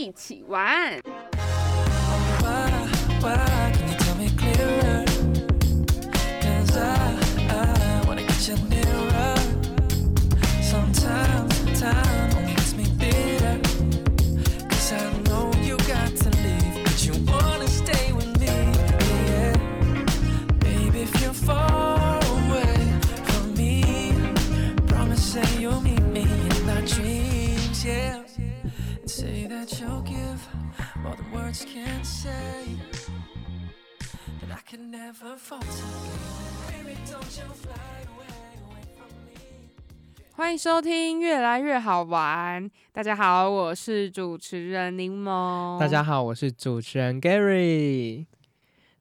一起玩。Say that you'll give more than words can say. That I can never falter. Baby, don't you fly away, away from me. 欢迎收听《越来越好玩》。大家好，我是主持人柠檬。大家好，我是主持人 Gary。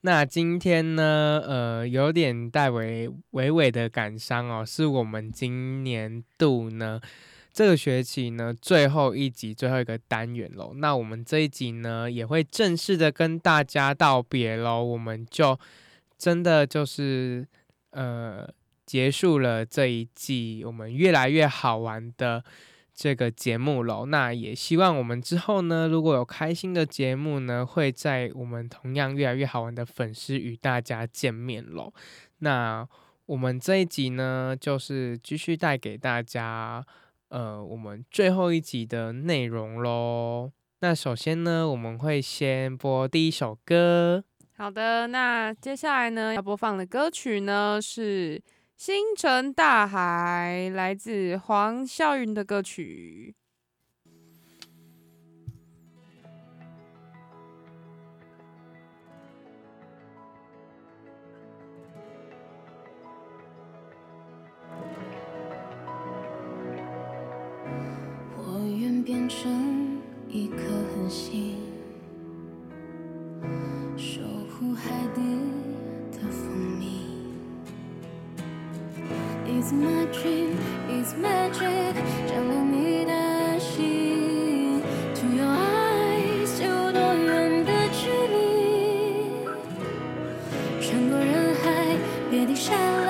那今天呢，呃，有点带微微微的感伤哦，是我们今年度呢这个学期呢最后一集最后一个单元喽。那我们这一集呢也会正式的跟大家道别喽，我们就真的就是呃结束了这一季我们越来越好玩的这个节目喽。那也希望我们之后呢，如果有开心的节目呢，会在我们同样越来越好玩的粉丝与大家见面喽。那我们这一集呢，就是继续带给大家呃我们最后一集的内容喽。那首先呢，我们会先播第一首歌，好的，那接下来呢要播放的歌曲呢是《星辰大海》，来自黄孝云的歌曲。愿变成一颗恒星，守护海底的蜂蜜。It's my dream, it's magic，照亮你的心。To your eyes，有多远的距离？穿过人海，别停下来，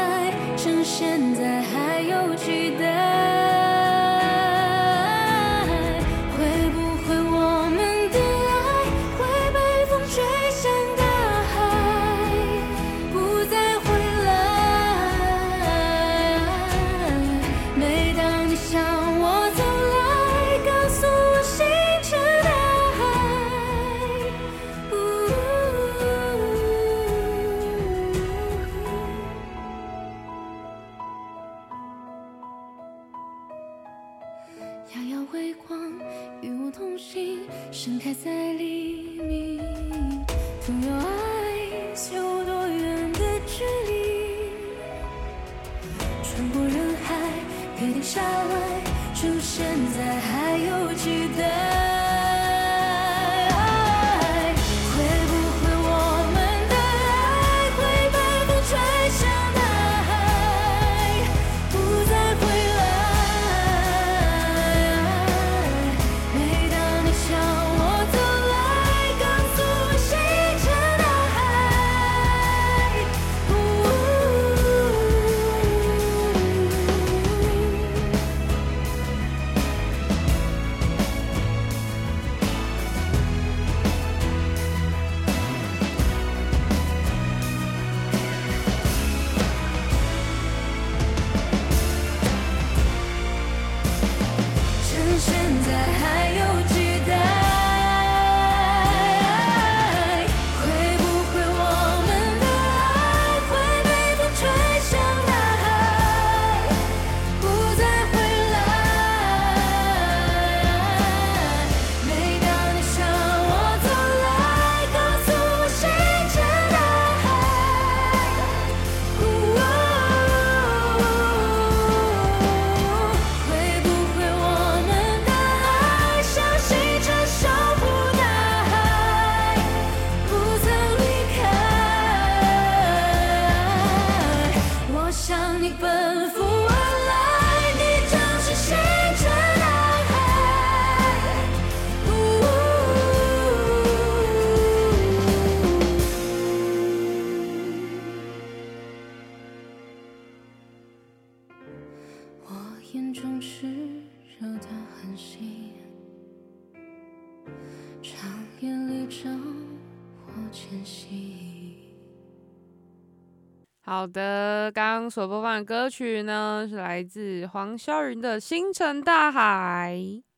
好的，刚刚所播放的歌曲呢，是来自黄霄云的《星辰大海》。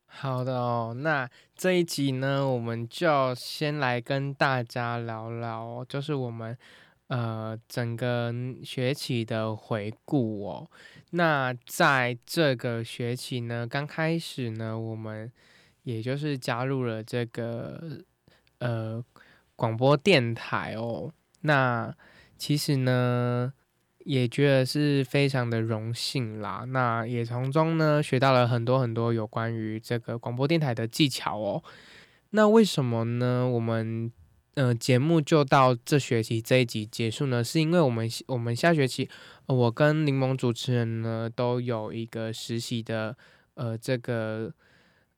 好的哦，那这一集呢，我们就先来跟大家聊聊，就是我们呃整个学期的回顾哦。那在这个学期呢，刚开始呢，我们也就是加入了这个呃广播电台哦。那其实呢，也觉得是非常的荣幸啦。那也从中呢学到了很多很多有关于这个广播电台的技巧哦。那为什么呢？我们呃节目就到这学期这一集结束呢？是因为我们我们下学期、我跟柠檬主持人呢都有一个实习的呃这个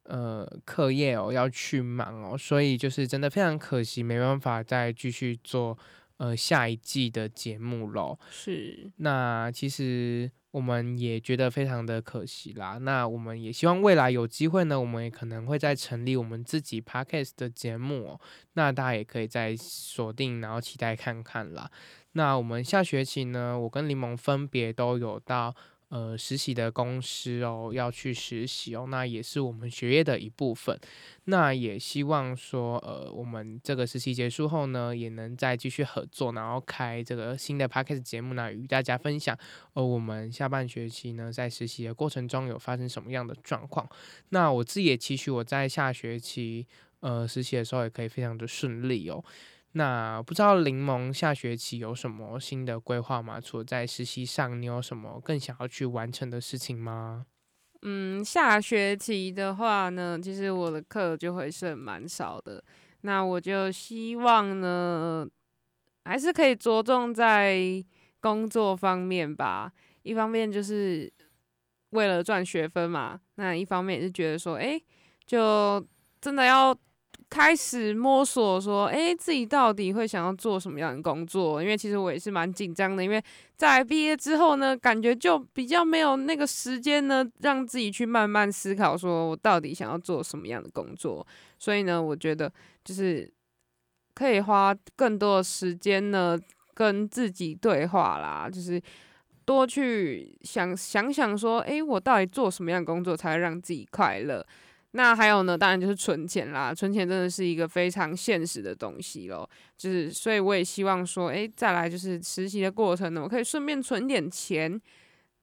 呃课业哦要去忙哦，所以就是真的非常可惜，没办法再继续做呃下一季的节目喽。是，那其实我们也觉得非常的可惜啦。那我们也希望未来有机会呢，我们也可能会再成立我们自己 podcast 的节目哦。那大家也可以再锁定，然后期待看看啦。那我们下学期呢，我跟柠檬分别都有到呃实习的公司哦，要去实习哦。那也是我们学业的一部分。那也希望说，呃，我们这个实习结束后呢，也能再继续合作，然后开这个新的 podcast 节目呢，与大家分享。呃，我们下半学期呢，在实习的过程中有发生什么样的状况？那我自己也期许我在下学期呃实习的时候也可以非常的顺利哦。那不知道柠檬下学期有什么新的规划吗？除了在实习上，你有什么更想要去完成的事情吗？嗯，下学期的话呢，其实我的课就会剩蛮少的。那我就希望呢，还是可以着重在工作方面吧。一方面就是为了赚学分嘛，那一方面也是觉得说，诶，就真的要开始摸索说，诶，自己到底会想要做什么样的工作？因为其实我也是蛮紧张的，因为在毕业之后呢，感觉就比较没有那个时间呢，让自己去慢慢思考，说我到底想要做什么样的工作。所以呢，我觉得就是可以花更多的时间呢，跟自己对话啦，就是多去想想想说，诶，我到底做什么样的工作才会让自己快乐？那还有呢，当然就是存钱啦，存钱真的是一个非常现实的东西咯。就是，所以我也希望说，诶，再来就是实习的过程呢，我可以顺便存点钱，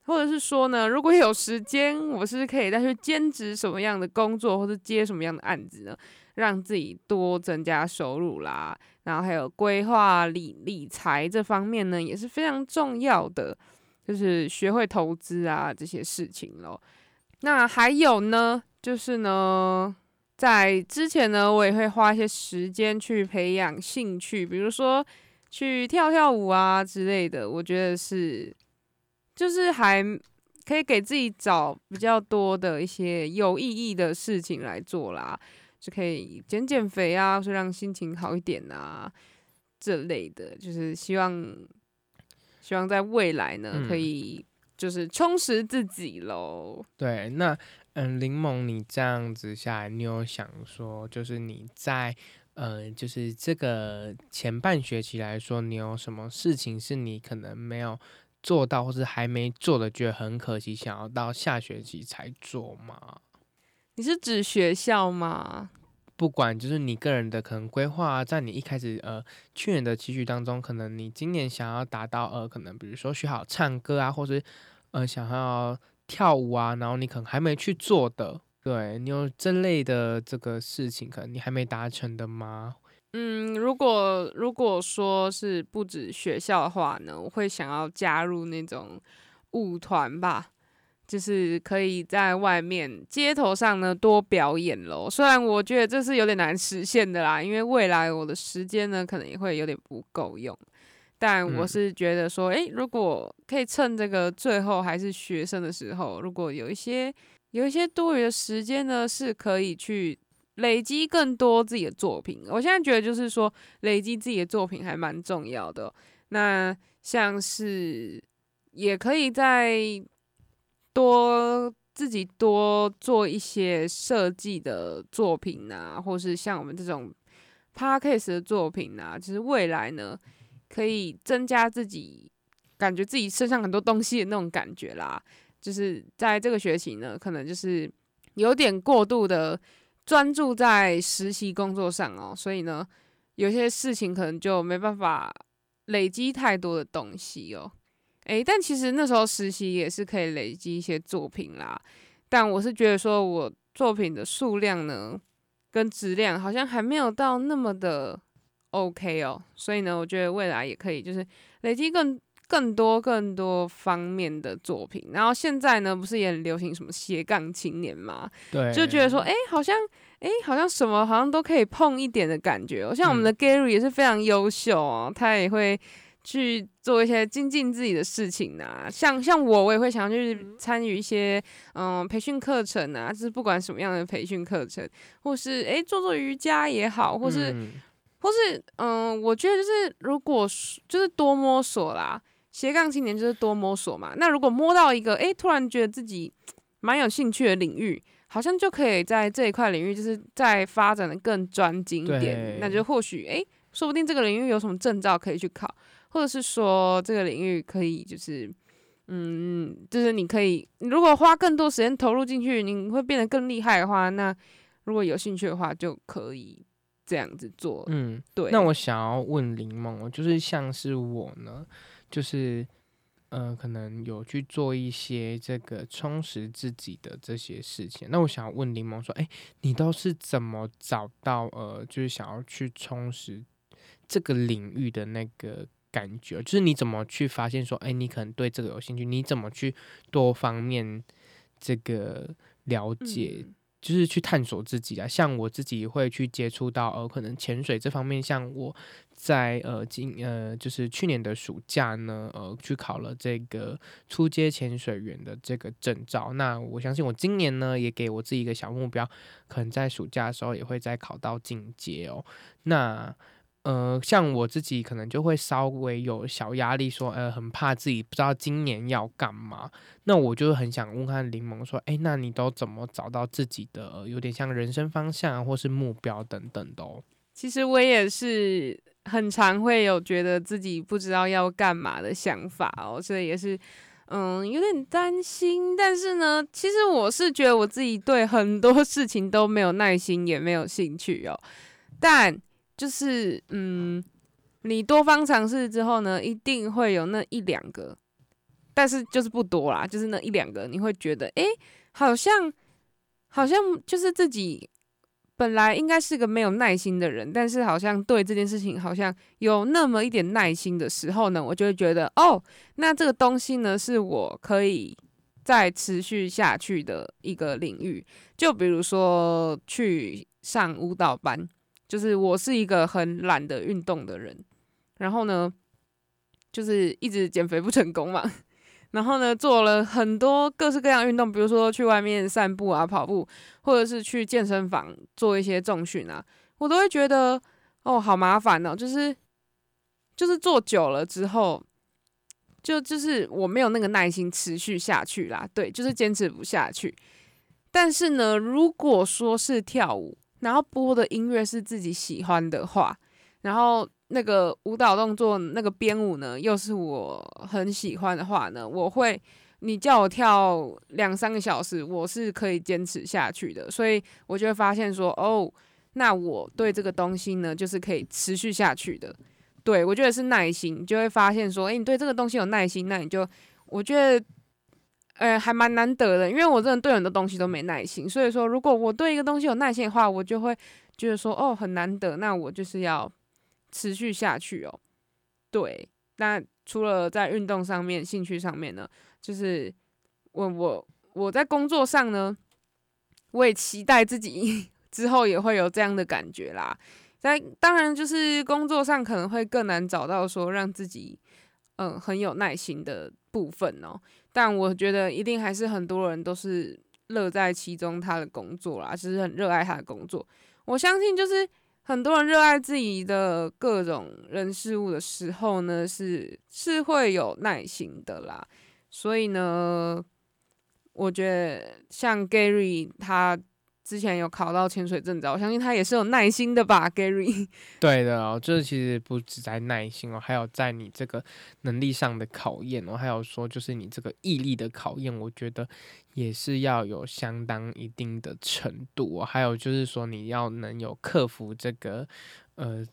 或者是说呢，如果有时间，我是可以再去兼职什么样的工作，或者接什么样的案子呢，让自己多增加收入啦。然后还有规划理理财这方面呢，也是非常重要的，就是学会投资啊这些事情咯。那还有呢？就是呢，在之前呢，我也会花一些时间去培养兴趣，比如说去跳跳舞啊之类的。我觉得是，就是还可以给自己找比较多的一些有意义的事情来做啦，就可以减减肥啊，或是让心情好一点啊这类的。就是希望，希望在未来呢，嗯可以就是充实自己喽。对，那嗯，柠檬，你这样子下来，你有想说，就是你在呃，就是这个前半学期来说，你有什么事情是你可能没有做到，或是还没做的，觉得很可惜，想要到下学期才做吗？你是指学校吗？不管就是你个人的可能规划啊，在你一开始呃去年的期许当中，可能你今年想要达到呃，可能比如说学好唱歌啊，或是呃想要跳舞啊，然后你可能还没去做的，对你有这类的这个事情，可能你还没达成的吗？嗯，如果如果说是不止学校的话呢，我会想要加入那种舞团吧，就是可以在外面街头上呢多表演咯。虽然我觉得这是有点难实现的啦，因为未来我的时间呢可能也会有点不够用。但我嗯是觉得说，诶，如果可以趁这个最后还是学生的时候，如果有一些有一些多余的时间呢，是可以去累积更多自己的作品。我现在觉得就是说，累积自己的作品还蛮重要的哦。那像是也可以在多自己多做一些设计的作品啊，或是像我们这种 podcast 的作品啊，就是未来呢可以增加自己感觉自己身上很多东西的那种感觉啦。就是在这个学期呢，可能就是有点过度的专注在实习工作上哦，所以呢，有些事情可能就没办法累积太多的东西哦。诶，但其实那时候实习也是可以累积一些作品啦。但我是觉得说我作品的数量呢，跟质量好像还没有到那么的 OK 哦，所以呢，我觉得未来也可以就是累积更更多更多方面的作品。然后现在呢，不是也很流行什么斜杠青年嘛，对，就觉得说，诶，好像，诶，好像什么好像都可以碰一点的感觉哦。像我们的 Gary 也是非常优秀哦，他也会去做一些精进自己的事情啊。像像我，我也会想要去参与一些嗯培训课程啊，就是不管什么样的培训课程，或是诶做做瑜伽也好，或是、嗯或是嗯，我觉得就是如果是就是多摸索啦，斜杠青年就是多摸索嘛。那如果摸到一个诶，突然觉得自己蛮有兴趣的领域，好像就可以在这一块领域就是再发展的更专精一点。那就或许诶，说不定这个领域有什么证照可以去考，或者是说这个领域可以就是。嗯，就是你可以，如果花更多时间投入进去，你会变得更厉害的话，那如果有兴趣的话，就可以这样子做。嗯，对，那我想要问林梦哦，就是像是我呢，就是呃，可能有去做一些这个充实自己的这些事情。那我想要问林梦说，哎、你都是怎么找到呃，就是想要去充实这个领域的那个感觉？就是你怎么去发现说，哎、你可能对这个有兴趣？你怎么去多方面这个了解？就是去探索自己啊，像我自己会去接触到呃，可能潜水这方面，像我在呃今呃就是去年的暑假呢，呃去考了这个初阶潜水员的这个证照。那我相信我今年呢也给我自己一个小目标，可能在暑假的时候也会再考到进阶哦。那呃，像我自己可能就会稍微有小压力说呃，很怕自己不知道今年要干嘛。那我就很想问看柠檬说，哎、那你都怎么找到自己的、有点像人生方向，或是目标等等的哦？其实我也是很常会有觉得自己不知道要干嘛的想法哦，所以也是嗯有点担心。但是呢，其实我是觉得我自己对很多事情都没有耐心，也没有兴趣哦。但就是嗯，你多方尝试之后呢，一定会有那一两个，但是就是不多啦，就是那一两个，你会觉得诶，好像好像就是自己本来应该是个没有耐心的人，但是好像对这件事情好像有那么一点耐心的时候呢，我就会觉得哦，那这个东西呢是我可以再持续下去的一个领域。就比如说去上舞蹈班，就是我是一个很懒得运动的人，然后呢，就是一直减肥不成功嘛。然后呢，做了很多各式各样运动，比如说去外面散步啊、跑步，或者是去健身房做一些重训啊，我都会觉得哦，好麻烦哦，就是就是做久了之后，就就是我没有那个耐心持续下去啦，对，就是坚持不下去。但是呢，如果说是跳舞，然后播的音乐是自己喜欢的话，然后那个舞蹈动作那个编舞呢，又是我很喜欢的话呢，我会你叫我跳两三个小时，我是可以坚持下去的。所以我就会发现说，哦，那我对这个东西呢，就是可以持续下去的。对我觉得是耐心，就会发现说，诶，你对这个东西有耐心，那你就我觉得。呃，还蛮难得的，因为我真的对很多东西都没耐心，所以说，如果我对一个东西有耐心的话，我就会觉得说，哦，很难得，那我就是要持续下去哦。对，那除了在运动上面、兴趣上面呢，就是我我我在工作上呢，我也期待自己 之后也会有这样的感觉啦。但当然，就是工作上可能会更难找到说让自己嗯很有耐心的部分哦。但我觉得一定还是很多人都是乐在其中，他的工作啦，就是很热爱他的工作。我相信，就是很多人热爱自己的各种人事物的时候呢，是是会有耐心的啦。所以呢，我觉得像 Gary 他之前有考到潜水证照，我相信他也是有耐心的吧，Gary。对的哦，这其实不止在耐心哦，还有在你这个能力上的考验哦，还有说就是你这个毅力的考验，我觉得也是要有相当一定的程度、哦。还有就是说你要能有克服这个呃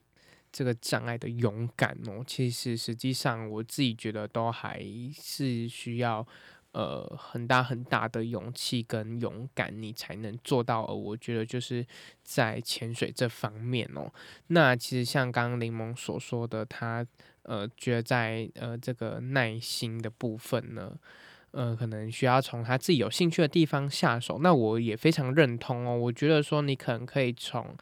这个障碍的勇敢哦。其实实际上我自己觉得都还是需要。呃，很大很大的勇气跟勇敢，你才能做到。而我觉得就是在潜水这方面哦，那其实像刚刚柠檬所说的，他呃觉得在呃这个耐心的部分呢，呃可能需要从他自己有兴趣的地方下手。那我也非常认同哦，我觉得说你可能可以从。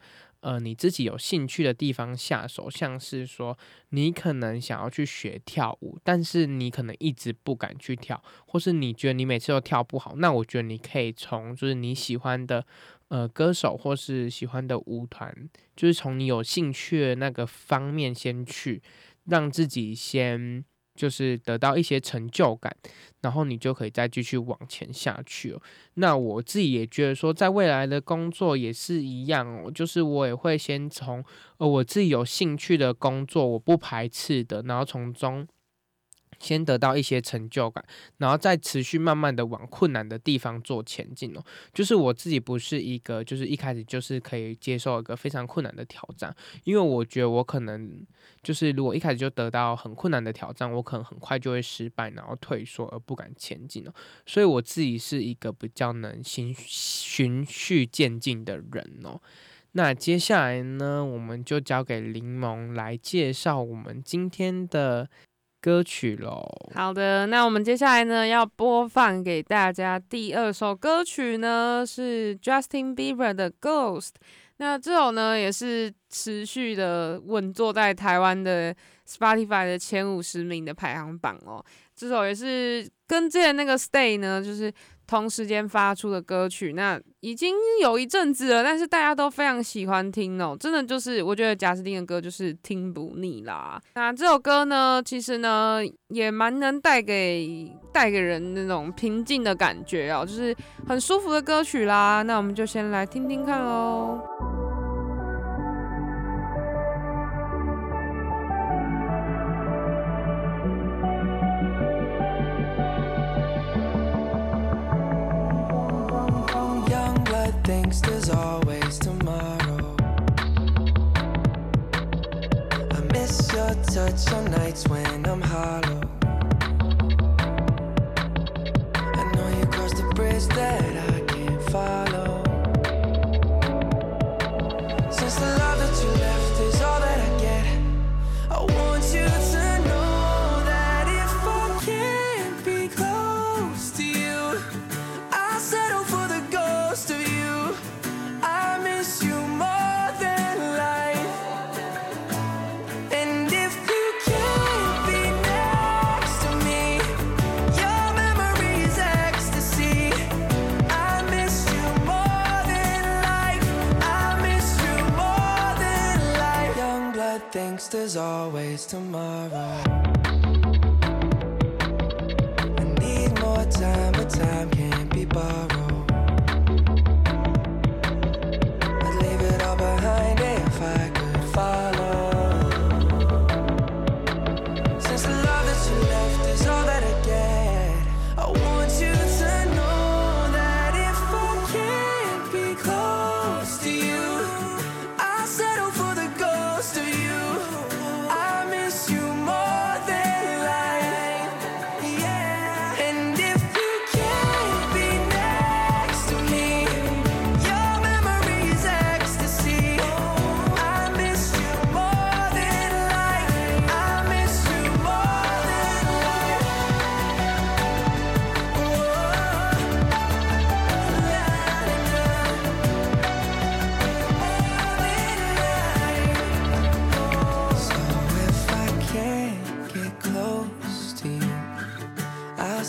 呃，你自己有兴趣的地方下手，像是说你可能想要去学跳舞，但是你可能一直不敢去跳，或是你觉得你每次都跳不好，那我觉得你可以从就是你喜欢的呃歌手或是喜欢的舞团，就是从你有兴趣的那个方面先去，让自己先。就是得到一些成就感，然后你就可以再继续往前下去了。那我自己也觉得说，在未来的工作也是一样哦，就是我也会先从呃我自己有兴趣的工作，我不排斥的，然后从中。先得到一些成就感，然后再持续慢慢的往困难的地方做前进哦。就是我自己不是一个，就是一开始就是可以接受一个非常困难的挑战，因为我觉得我可能就是如果一开始就得到很困难的挑战，我可能很快就会失败，然后退缩而不敢前进哦。所以我自己是一个比较能循循序渐进的人哦。那接下来呢，我们就交给柠檬来介绍我们今天的。歌曲喽。好的，那我们接下来呢要播放给大家第二首歌曲呢是 Justin Bieber 的《Ghost》。那这首呢也是持续的稳坐在台湾的 Spotify 的前五十名的排行榜哦。这首也是跟之前那个 Stay 呢，就是同时间发出的歌曲。那已经有一阵子了，但是大家都非常喜欢听哦。真的就是我觉得贾斯汀的歌就是听不腻啦。那这首歌呢，其实呢也蛮能带给带给人那种平静的感觉哦，就是很舒服的歌曲啦。那我们就先来听听看喽。Touch on nights when thinks there's always tomorrow. I need more time, but time can't be borrowed.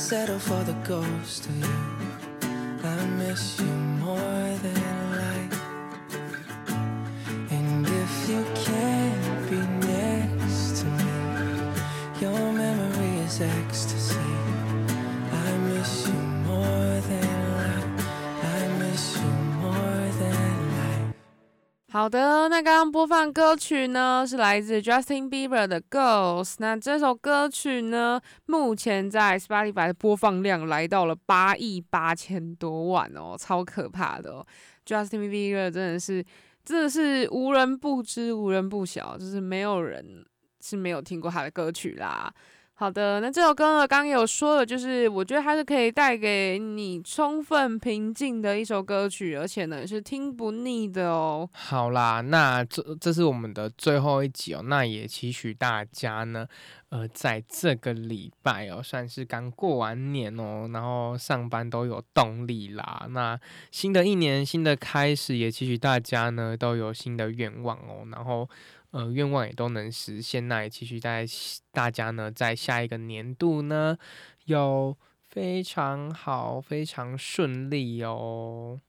Settle for the ghost of you. I miss you 好的，那刚刚播放歌曲呢是来自 Justin Bieber 的《Ghost》。那这首歌曲呢，目前在 Spotify 的播放量来到了八亿八千多万哦，超可怕的哦。Justin Bieber 真的是真的是无人不知、无人不晓，就是没有人是没有听过他的歌曲啦。好的，那这首歌呢，刚刚有说了，就是我觉得它是可以带给你充分平静的一首歌曲，而且呢是听不腻的哦。好啦，那这这是我们的最后一集哦，那也期许大家呢，呃，在这个礼拜哦，算是刚过完年哦，然后上班都有动力啦。那新的一年新的开始，也期许大家呢都有新的愿望哦，然后呃愿望也都能实现。那也期许在大家呢在下一个年度呢有非常好、非常顺利哦。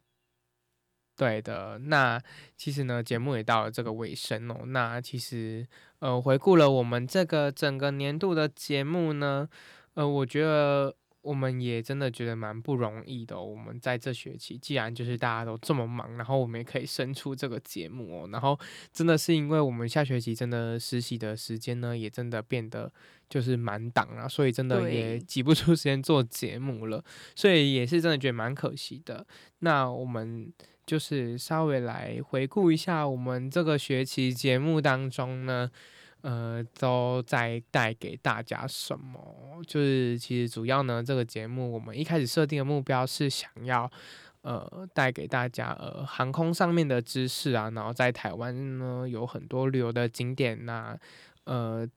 对的，那其实呢，节目也到了这个尾声哦。那其实，呃，回顾了我们这个整个年度的节目呢，呃，我觉得我们也真的觉得蛮不容易的哦、我们在这学期，既然就是大家都这么忙，然后我们也可以生出这个节目哦。然后真的是因为我们下学期真的实习的时间呢，也真的变得就是满档啊，所以真的也挤不出时间做节目了，所以也是真的觉得蛮可惜的。那我们。就是稍微来回顾一下我们这个学期节目当中呢，呃，都在带给大家什么？就是其实主要呢，这个节目我们一开始设定的目标是想要呃带给大家呃航空上面的知识啊，然后在台湾呢有很多旅游的景点呐、呃。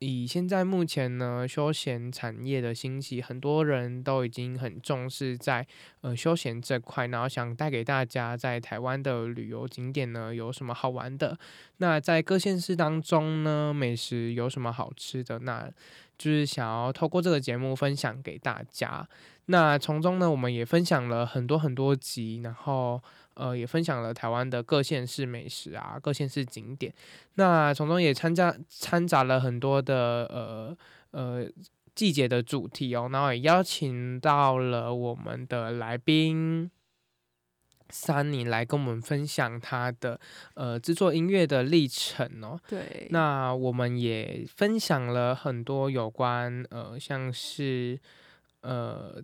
以现在目前呢，休闲产业的兴起，很多人都已经很重视在呃休闲这块，然后想带给大家在台湾的旅游景点呢有什么好玩的。那在各县市当中呢，美食有什么好吃的？那就是想要透过这个节目分享给大家。那从中呢，我们也分享了很多很多集，然后呃也分享了台湾的各县市美食啊，各县市景点。那从中也参加掺杂了很多的呃呃季节的主题哦，然后也邀请到了我们的来宾。三尼来跟我们分享他的呃制作音乐的历程哦，对，那我们也分享了很多有关呃，像是呃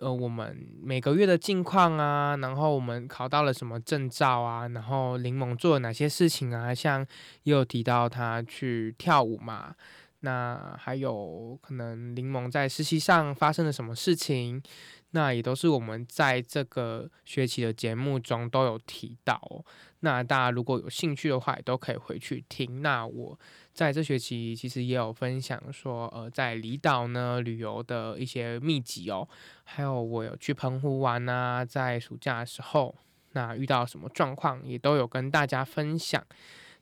呃我们每个月的近况啊，然后我们考到了什么证照啊，然后柠檬做了哪些事情啊，像也有提到他去跳舞嘛，那还有可能柠檬在实习上发生了什么事情，那也都是我们在这个学期的节目中都有提到、那大家如果有兴趣的话，也都可以回去听。那我在这学期其实也有分享说，呃，在离岛呢旅游的一些秘籍哦，还有我有去澎湖玩啊，在暑假的时候，那遇到什么状况也都有跟大家分享。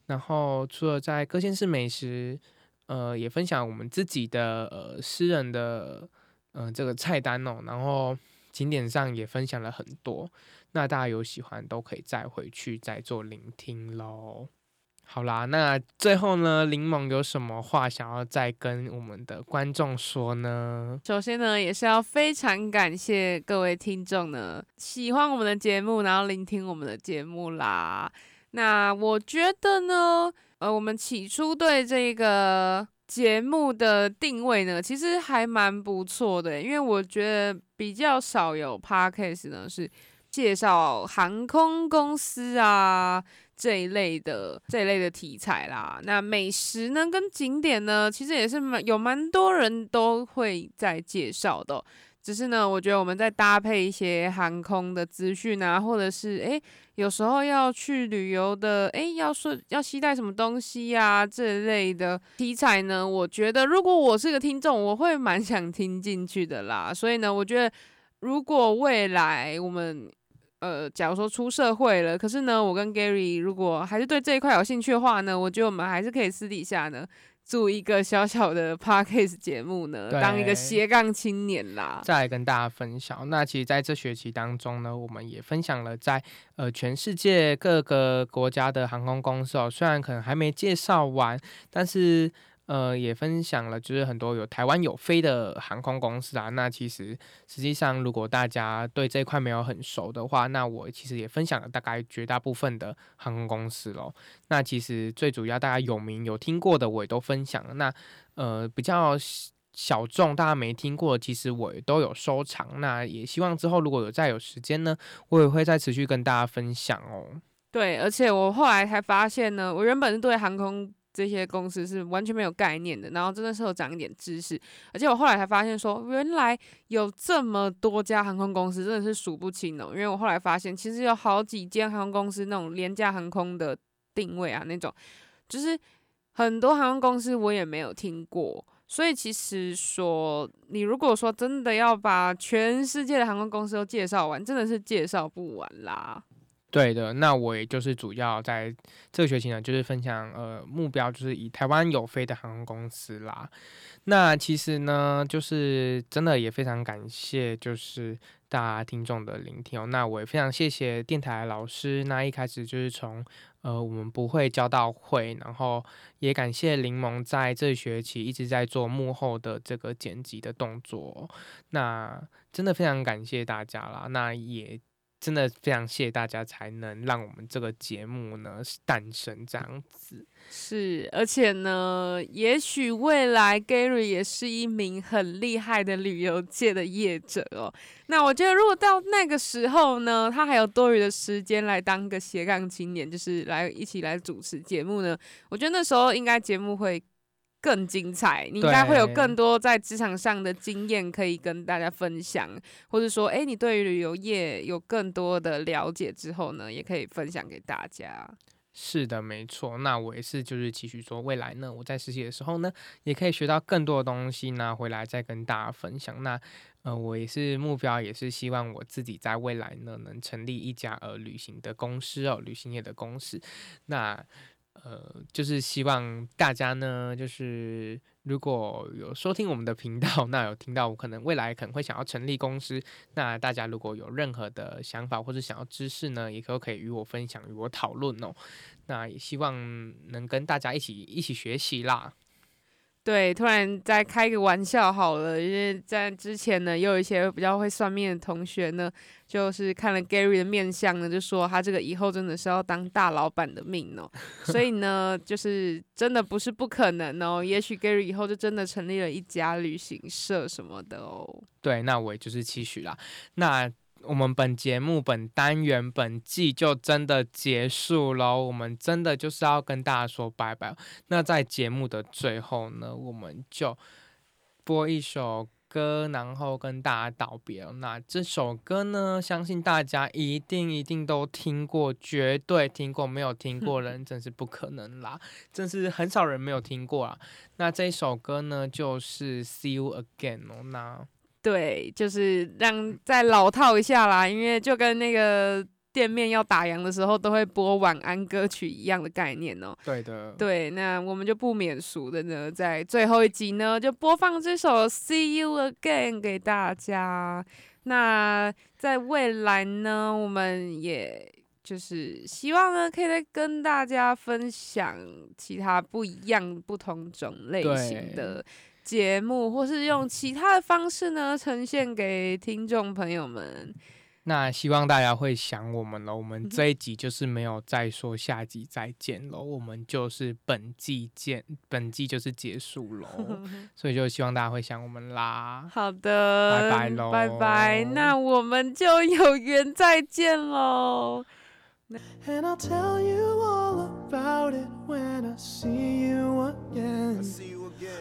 然后除了在各县市美食，呃，也分享我们自己的呃私人的呃这个菜单哦，然后景点上也分享了很多。那大家有喜欢都可以再回去再做聆听喽。好啦，那最后呢，柠檬有什么话想要再跟我们的观众说呢？首先呢，也是要非常感谢各位听众呢，喜欢我们的节目，然后聆听我们的节目啦。那我觉得呢，呃，我们起初对这个节目的定位呢，其实还蛮不错的，因为我觉得比较少有 podcast 呢是介绍航空公司啊这一类的这一类的题材啦。那美食呢跟景点呢，其实也是蛮有蛮多人都会在介绍的、只是呢，我觉得我们在搭配一些航空的资讯啊，或者是诶，有时候要去旅游的，诶，要说要携带什么东西呀、这类的题材呢，我觉得如果我是个听众，我会蛮想听进去的啦。所以呢，我觉得如果未来我们呃，假如说出社会了，可是呢，我跟 Gary 如果还是对这一块有兴趣的话呢，我觉得我们还是可以私底下呢。做一个小小的 podcast 节目呢，当一个斜杠青年啦。再来跟大家分享。那其实在这学期当中呢，我们也分享了在呃全世界各个国家的航空公司哦，虽然可能还没介绍完，但是呃也分享了，就是很多有台湾有飞的航空公司啊。那其实实际上，如果大家对这一块没有很熟的话，那我其实也分享了大概绝大部分的航空公司咯。那其实最主要大家有名有听过的，我也都分享了。那呃比较小众大家没听过，其实我也都有收藏。那也希望之后如果有再有时间呢，我也会再持续跟大家分享哦。对，而且我后来才发现呢，我原本是对航空这些公司是完全没有概念的，然后真的是有长一点知识，而且我后来才发现说，原来有这么多家航空公司，真的是数不清哦。因为我后来发现，其实有好几间航空公司那种廉价航空的定位啊，那种就是很多航空公司我也没有听过。所以其实说，你如果说真的要把全世界的航空公司都介绍完，真的是介绍不完啦。对的，那我也就是主要在这个学期呢，就是分享呃目标就是以台湾有飞的航空公司啦。那其实呢，就是真的也非常感谢，就是大家听众的聆听哦。那我也非常谢谢电台老师，那一开始就是从呃我们不会教到会，然后也感谢柠檬在这学期一直在做幕后的这个剪辑的动作。那真的非常感谢大家啦。那也。真的非常谢谢大家，才能让我们这个节目呢诞生这样子。是，而且呢，也许未来 Gary 也是一名很厉害的旅游界的业者哦。那我觉得，如果到那个时候呢，他还有多余的时间来当个斜杠青年，就是来一起来主持节目呢，我觉得那时候应该节目会。更精彩，你应该会有更多在职场上的经验可以跟大家分享，或者说，哎，你对于旅游业有更多的了解之后呢，也可以分享给大家。是的，没错。那我也是，就是期许说，未来呢，我在实习的时候呢，也可以学到更多的东西呢，回来再跟大家分享。那呃，我也是目标，也是希望我自己在未来呢，能成立一家呃旅行的公司哦，旅行业的公司。那呃，就是希望大家呢，就是如果有收听我们的频道，那有听到我可能未来可能会想要成立公司，那大家如果有任何的想法或者想要知识呢，也都可以与我分享，与我讨论哦。那也希望能跟大家一起一起学习啦。对，突然再开个玩笑好了，因为在之前呢，也有一些比较会算命的同学呢，就是看了 Gary 的面相呢，就说他这个以后真的是要当大老板的命哦，所以呢，就是真的不是不可能哦，也许 Gary 以后就真的成立了一家旅行社什么的哦。对，那我也就是期许啦。那。我们本节目、本单元、本季就真的结束喽。我们真的就是要跟大家说拜拜。那在节目的最后呢，我们就播一首歌，然后跟大家道别。那这首歌呢，相信大家一定一定都听过，绝对听过。没有听过人，真是不可能啦，真是很少人没有听过啊。那这首歌呢，就是《See You Again》哦。那对，就是让再老套一下啦，因为就跟那个店面要打烊的时候都会播晚安歌曲一样的概念哦。对的，对，那我们就不免俗的呢，在最后一集呢，就播放这首《See You Again》给大家。那在未来呢，我们也就是希望呢，可以再跟大家分享其他不一样、不同种类型的。节目，或是用其他的方式呢，呈现给听众朋友们。那希望大家会想我们了。我们这一集就是没有再说下集再见喽，我们就是本季见，本季就是结束喽。所以就希望大家会想我们啦。好的，拜拜喽，拜拜。那我们就有缘再见喽。And I'll tell you all about it when I see you again.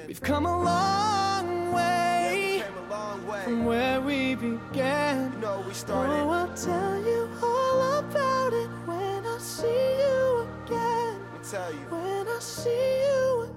We've come a long way, a long way. from where we began. You know, we started. Oh, I'll tell you all about it when I see you again. Let me tell you. When I see you again.